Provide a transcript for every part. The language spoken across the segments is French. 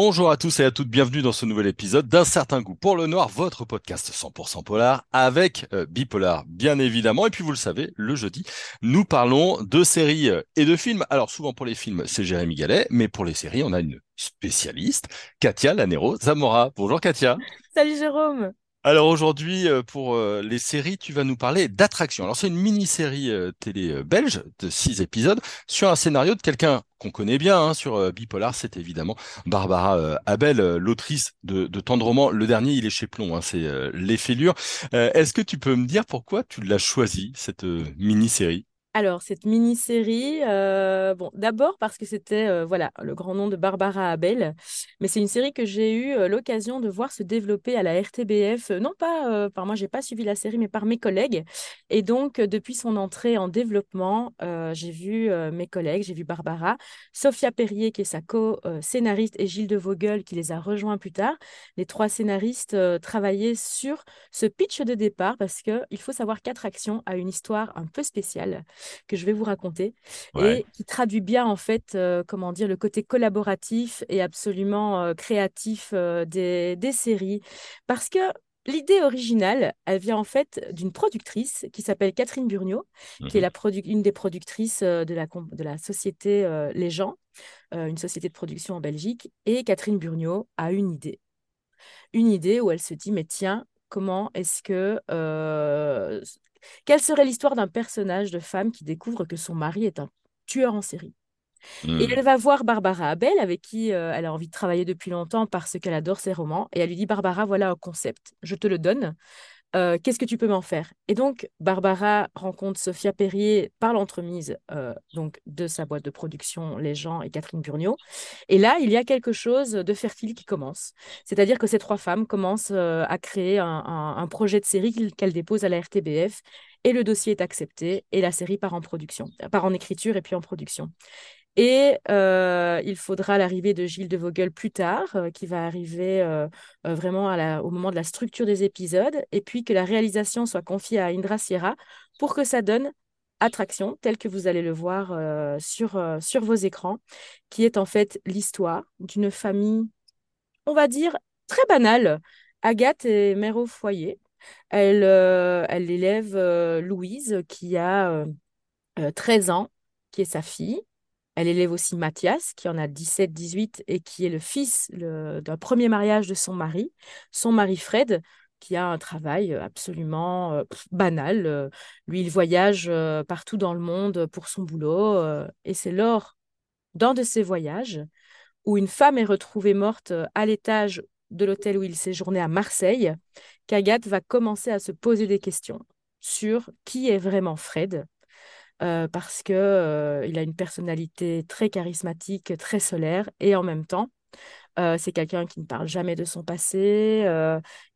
Bonjour à tous et à toutes, bienvenue dans ce nouvel épisode d'Un certain goût pour le noir, votre podcast 100% polar avec euh, Bipolar, bien évidemment. Et puis vous le savez, le jeudi, nous parlons de séries euh, et de films. Alors souvent pour les films, c'est Jérémy Gallet, mais pour les séries, on a une spécialiste, Katia Lanero Zamora. Bonjour Katia. Salut Jérôme. Alors aujourd'hui, euh, pour euh, les séries, tu vas nous parler d'Attraction. Alors c'est une mini-série euh, télé belge de six épisodes sur un scénario de quelqu'un qu'on connaît bien hein, sur Bipolar, c'est évidemment Barbara Abel, l'autrice de, de romans. Le dernier, il est chez Plomb, hein, c'est Les Fêlures. Est-ce que tu peux me dire pourquoi tu l'as choisi, cette mini-série? Alors, cette mini-série, euh, bon, d'abord parce que c'était euh, voilà, le grand nom de Barbara Abel, mais c'est une série que j'ai eu euh, l'occasion de voir se développer à la RTBF, non pas par moi, j'ai pas suivi la série, mais par mes collègues. Et donc, depuis son entrée en développement, j'ai vu mes collègues, j'ai vu Barbara, Sophia Perrier, qui est sa co-scénariste, et Gilles de Vogel, qui les a rejoints plus tard. Les trois scénaristes travaillaient sur ce pitch de départ, parce qu'il faut savoir qu'Attraction a une histoire un peu spéciale que je vais vous raconter et qui traduit bien en fait, euh, comment dire, le côté collaboratif et absolument euh, créatif euh, des, des séries. Parce que L'idée originale, elle vient en fait d'une productrice qui s'appelle Catherine Burniot, qui est mmh la une des productrices de la, de la société Les Gens, une société de production en Belgique. Et Catherine Burniot a une idée. Une idée où elle se dit, mais tiens, comment est-ce que quelle serait l'histoire d'un personnage de femme qui découvre que son mari est un tueur en série? Et hmm. elle va voir Barbara Abel, avec qui euh, elle a envie de travailler depuis longtemps parce qu'elle adore ses romans. Et elle lui dit, Barbara, voilà un concept, je te le donne. Euh, qu'est-ce que tu peux m'en faire? Et donc, Barbara rencontre Sophia Perrier par l'entremise euh, donc de sa boîte de production Les gens et Catherine Burniot. Et là, il y a quelque chose de fertile qui commence. C'est-à-dire que ces trois femmes commencent euh, à créer un, projet de série qu'elles déposent à la RTBF et le dossier est accepté et la série part en production, part en écriture et puis en production. Et euh, il faudra l'arrivée de Gilles de Vogel plus tard, euh, qui va arriver euh, vraiment au moment de la structure des épisodes, et puis que la réalisation soit confiée à Indra Sierra pour que ça donne Attraction, tel que vous allez le voir sur, vos écrans, qui est en fait l'histoire d'une famille, on va dire, très banale. Agathe est mère au foyer. Elle, elle élève Louise, qui a 13 ans, qui est sa fille. Elle élève aussi Mathias, qui en a 17-18 et qui est le fils d'un premier mariage de son mari, son mari Fred, qui a un travail absolument euh, banal. Euh, lui, il voyage euh, partout dans le monde pour son boulot. et c'est lors d'un de ces voyages où une femme est retrouvée morte à l'étage de l'hôtel où il séjournait à Marseille, qu'Agathe va commencer à se poser des questions sur qui est vraiment Fred, euh, parce que euh, il a une personnalité très charismatique, très solaire, et en même temps, euh, c'est quelqu'un qui ne parle jamais de son passé,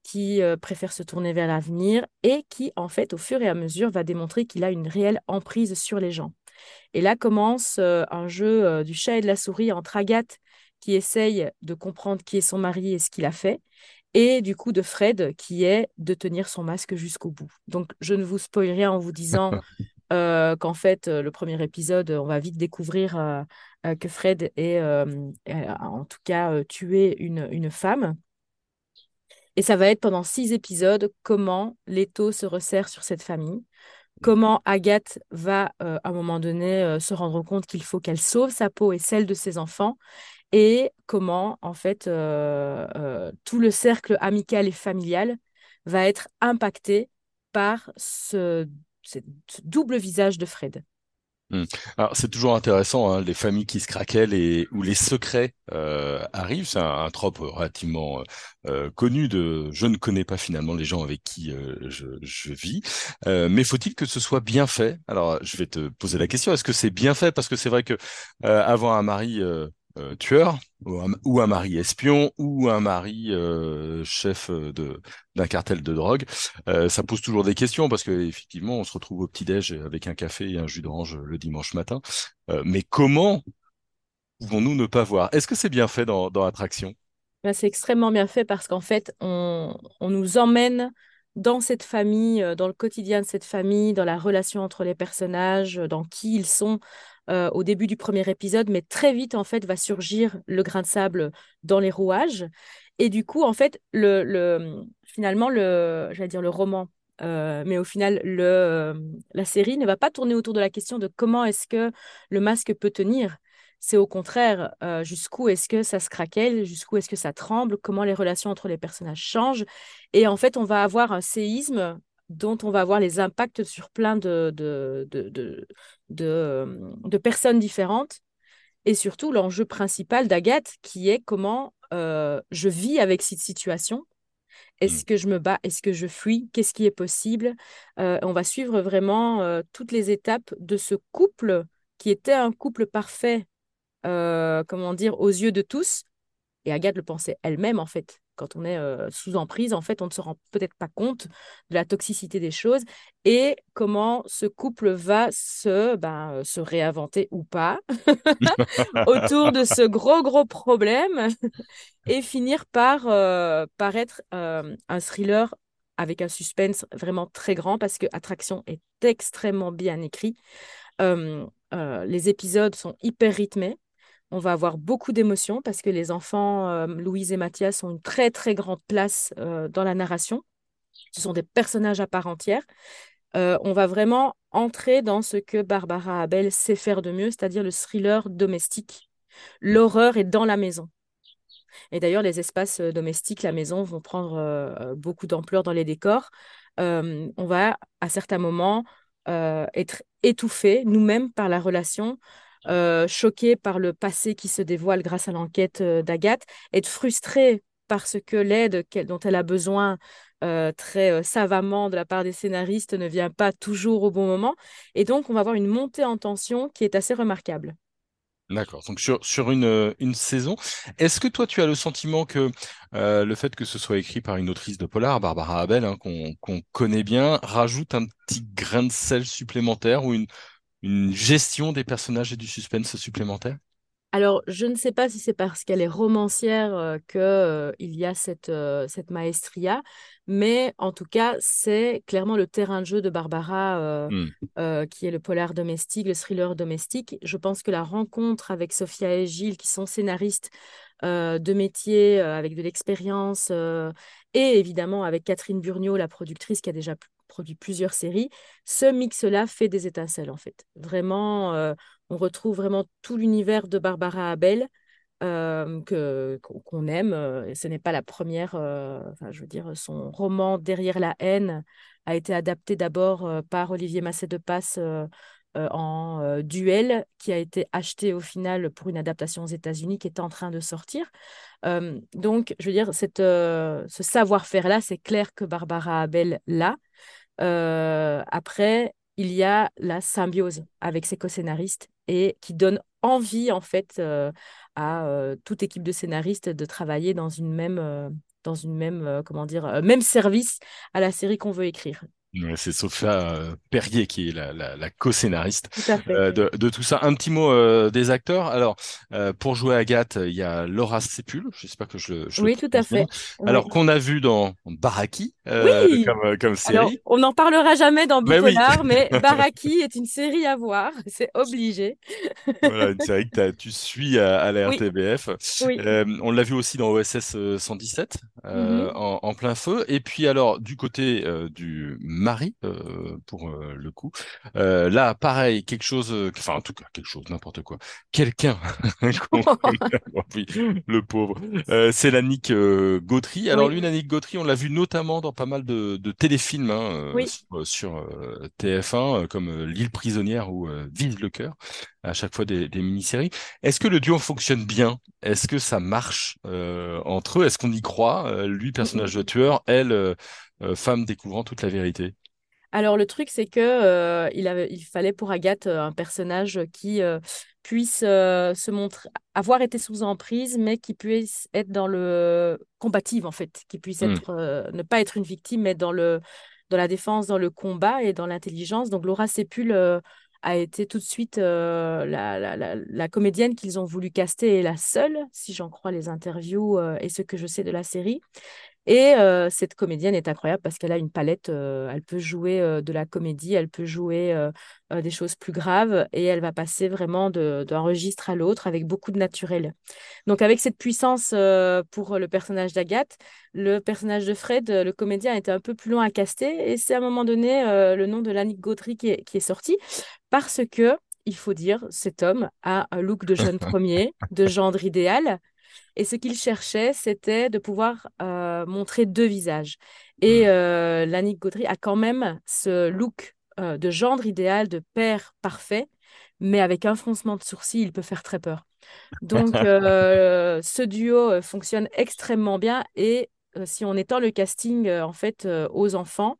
qui préfère se tourner vers l'avenir et qui, en fait, au fur et à mesure, va démontrer qu'il a une réelle emprise sur les gens. Et là commence un jeu du chat et de la souris entre Agathe, qui essaye de comprendre qui est son mari et ce qu'il a fait, et du coup de Fred, qui est de tenir son masque jusqu'au bout. Donc, je ne vous spoil rien en vous disant Euh, qu'en fait, euh, le premier épisode, on va vite découvrir euh, que Fred est, en tout cas, tué une, une femme. Et ça va être pendant six épisodes comment l'étau se resserre sur cette famille, comment Agathe va à un moment donné se rendre compte qu'il faut qu'elle sauve sa peau et celle de ses enfants, et comment en fait tout le cercle amical et familial va être impacté par ce ce double visage de Fred. Hmm. Alors c'est toujours intéressant, hein, les familles qui se craquent et où les secrets euh, arrivent. C'est un, un, trope relativement euh, euh, connu de je ne connais pas finalement les gens avec qui je, je, vis. mais faut-il que ce soit bien fait? Alors je vais te poser la question est-ce que c'est bien fait? Parce que c'est vrai que avoir un mari euh, tueur ou un, mari espion ou un mari euh, chef euh, de d'un cartel de drogue, ça pose toujours des questions parce que effectivement on se retrouve au petit déj avec un café et un jus d'orange le dimanche matin. mais comment pouvons-nous ne pas voir? Est-ce que c'est bien fait dans, dans Attraction? Ben, C'est extrêmement bien fait parce qu'en fait on, on nous emmène dans cette famille, dans le quotidien de cette famille, dans la relation entre les personnages, dans qui ils sont au début du premier épisode, mais très vite, en fait, va surgir le grain de sable dans les rouages. Et du coup, en fait, le, le finalement, le, j'allais dire le roman, mais au final, le, la série ne va pas tourner autour de la question de comment est-ce que le masque peut tenir. C'est au contraire jusqu'où est-ce que ça se craquelle, jusqu'où est-ce que ça tremble, comment les relations entre les personnages changent. Et en fait, on va avoir un séisme dont on va avoir les impacts sur plein de, de, de, de, personnes différentes. Et surtout, l'enjeu principal d'Agathe, qui est comment je vis avec cette situation est-ce mmh. que je me bats? Est-ce que je fuis? Qu'est-ce qui est possible? On va suivre vraiment toutes les étapes de ce couple qui était un couple parfait, comment dire, aux yeux de tous. Et Agathe le pensait elle-même, en fait. Quand on est sous emprise, en fait, on ne se rend peut-être pas compte de la toxicité des choses et comment ce couple va se, ben, se réinventer ou pas autour de ce gros, gros problème et finir par, par être un thriller avec un suspense vraiment très grand parce que Attraction est extrêmement bien écrit. les épisodes sont hyper rythmés. On va avoir beaucoup d'émotions parce que les enfants, euh, Louise et Mathias, ont une très très grande place euh, dans la narration. Ce sont des personnages à part entière. Euh, on va vraiment entrer dans ce que Barbara Abel sait faire de mieux, c'est-à-dire le thriller domestique. L'horreur est dans la maison. Et d'ailleurs, les espaces domestiques, la maison, vont prendre beaucoup d'ampleur dans les décors. on va, à certains moments, être étouffés nous-mêmes par la relation euh, choquée par le passé qui se dévoile grâce à l'enquête euh, d'Agathe, être frustrée parce que l'aide dont elle a besoin euh, très savamment de la part des scénaristes ne vient pas toujours au bon moment. Et donc, on va avoir une montée en tension qui est assez remarquable. D'accord. Donc sur, sur une, une saison, est-ce que toi tu as le sentiment que le fait que ce soit écrit par une autrice de polar, Barbara Abel, hein, qu'on connaît bien, rajoute un petit grain de sel supplémentaire ou une, une gestion des personnages et du suspense supplémentaire? Alors, je ne sais pas si c'est parce qu'elle est romancière euh, qu'il euh, y a cette, euh, cette maestria, mais en tout cas, c'est clairement le terrain de jeu de Barbara, hmm. qui est le polar domestique, le thriller domestique. Je pense que la rencontre avec Sophia et Gilles, qui sont scénaristes de métier, avec de l'expérience, et évidemment avec Catherine Burniot, la productrice qui a déjà produit plusieurs séries, ce mix-là fait des étincelles en fait. Vraiment, euh, on retrouve vraiment tout l'univers de Barbara Abel euh, qu'on aime. Euh, ce n'est pas la première. enfin, je veux dire, son roman Derrière la haine a été adapté d'abord par Olivier Massé de Passe. en duel qui a été acheté au final pour une adaptation aux États-Unis qui est en train de sortir. donc, je veux dire, ce savoir-faire-là, c'est clair que Barbara Abel l'a. Euh, après, il y a la symbiose avec ses co-scénaristes et qui donne envie, en fait, euh, à euh, toute équipe de scénaristes de travailler dans une même, dans une même, service à la série qu'on veut écrire. C'est Sophia euh, Perrier qui est la, la, la co-scénariste euh, de, de, tout ça. Un petit mot euh, des acteurs. Alors, pour jouer Agathe, il y a Laura Sépul. J'espère que je le. Je oui, tout à fait. Alors qu'on a vu dans Baraki comme, comme série. Alors, on n'en parlera jamais dans Bipolar, mais, mais Baraki est une série à voir. C'est obligé. voilà, une série que tu suis à, à la RTBF. on l'a vu aussi dans OSS 117 mm-hmm. en, en, plein feu. Et puis alors, du côté du Marie, euh, pour euh, le coup. Euh, là, pareil, quelque chose, enfin en tout cas quelque chose, n'importe quoi. Quelqu'un, le pauvre. c'est Lannick Gautry. Alors lui, Lannick Gautry, on l'a vu notamment dans pas mal de, téléfilms hein, sur, TF1, comme L'île prisonnière ou Vise le cœur à chaque fois des, mini-séries. Est-ce que le duo fonctionne bien? Est-ce que ça marche entre eux? Est-ce qu'on y croit? Lui, personnage de tueur, elle, euh, femme découvrant toute la vérité alors le truc c'est que euh, il, avait, il fallait pour Agathe euh, un personnage qui puisse se montrer avoir été sous emprise mais qui puisse être dans le combative en fait, qui puisse hmm. être ne pas être une victime mais dans le dans la défense, dans le combat et dans l'intelligence. Donc Laura Sépul a été tout de suite la, la, la, comédienne qu'ils ont voulu caster et la seule, si j'en crois les interviews et ce que je sais de la série. Et euh, cette comédienne est incroyable parce qu'elle a une palette, euh, elle peut jouer euh, de la comédie, elle peut jouer des choses plus graves et elle va passer vraiment d'un registre à l'autre avec beaucoup de naturel. Donc avec cette puissance pour le personnage d'Agathe, le personnage de Fred, le comédien, était un peu plus long à caster et c'est à un moment donné le nom de Lannick Gautry qui est, qui est sorti parce que, il faut dire, cet homme a un look de jeune premier, de gendre idéal et ce qu'il cherchait, c'était de pouvoir euh, montrer deux visages. Et mm. euh, Lannick Gaudry a quand même ce look euh, de gendre idéal, de père parfait, mais avec un froncement de sourcils, il peut faire très peur. Donc, ce duo fonctionne extrêmement bien. Et si on étend le casting en fait aux enfants,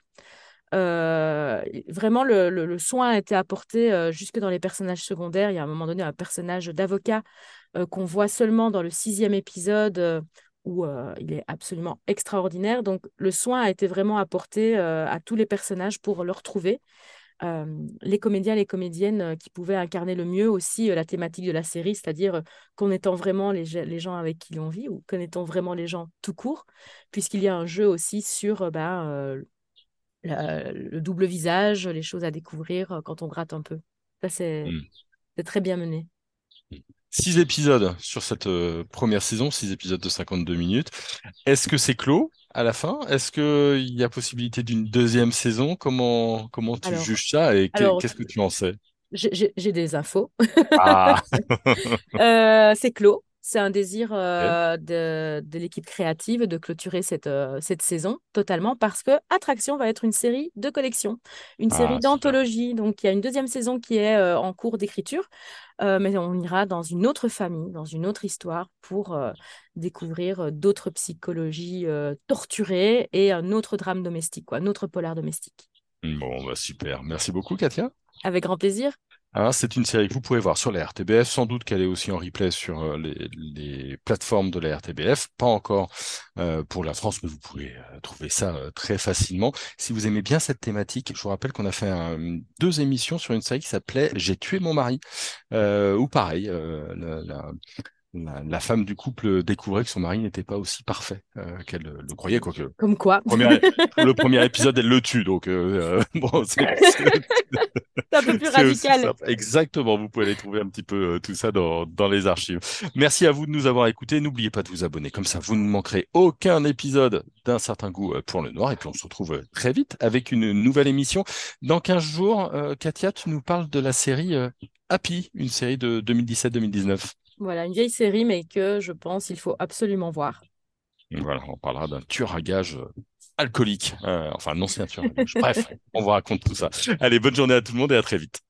vraiment, le, soin a été apporté jusque dans les personnages secondaires. Il y a un moment donné un personnage d'avocat euh, qu'on voit seulement dans le sixième épisode euh, où euh, il est absolument extraordinaire. Donc le soin a été vraiment apporté à tous les personnages pour le retrouver. les comédiens, les comédiennes qui pouvaient incarner le mieux aussi la thématique de la série, c'est-à-dire connaissant vraiment les, gens avec qui l'on vit ou connaissant vraiment les gens tout court, puisqu'il y a un jeu aussi sur ben, le double visage, les choses à découvrir quand on gratte un peu. Ça, c'est mmh. très bien mené. Six épisodes sur cette euh, première saison, six épisodes de 52 minutes. Est-ce que c'est clos à la fin? Est-ce qu'il y a possibilité d'une deuxième saison? Comment, comment tu juges ça et qu'est-ce que tu en sais? J'ai des infos. Ah. euh, c'est clos. C'est un désir euh, de, de l'équipe créative de clôturer cette, euh, cette saison totalement parce que Attraction va être une série de collection, une ah, série d'anthologie. Donc il y a une deuxième saison qui est euh, en cours d'écriture, mais on ira dans une autre famille, dans une autre histoire pour découvrir d'autres psychologies torturées et un autre drame domestique, quoi, un autre polar domestique. Bon, bah super. Merci beaucoup, Katia. Avec grand plaisir. Hein, c'est une série que vous pouvez voir sur la RTBF, sans doute qu'elle est aussi en replay sur euh, les, plateformes de la RTBF, pas encore euh, pour la France, mais vous pouvez euh, trouver ça très facilement. Si vous aimez bien cette thématique, je vous rappelle qu'on a fait deux émissions sur une série qui s'appelait J'ai tué mon mari, ou pareil, la, la, femme du couple découvrait que son mari n'était pas aussi parfait euh, qu'elle le croyait. Quoique, Comme quoi Le premier épisode, elle le tue. Donc, euh, euh, bon, c'est un peu plus radical. Exactement, vous pouvez aller trouver un petit peu tout ça dans, dans les archives. Merci à vous de nous avoir écoutés. N'oubliez pas de vous abonner. Comme ça, vous ne manquerez aucun épisode d'un certain goût pour le noir. Et puis, on se retrouve très vite avec une nouvelle émission. Dans 15 jours, Katia, tu nous parles de la série Happy, une série de 2017-2019. Voilà, une vieille série, mais que je pense il faut absolument voir. Voilà, on parlera d'un tueur à gage euh, alcoolique, euh, enfin non, c'est un tueur à gage. Bref, on vous raconte tout ça. Allez, bonne journée à tout le monde et à très vite.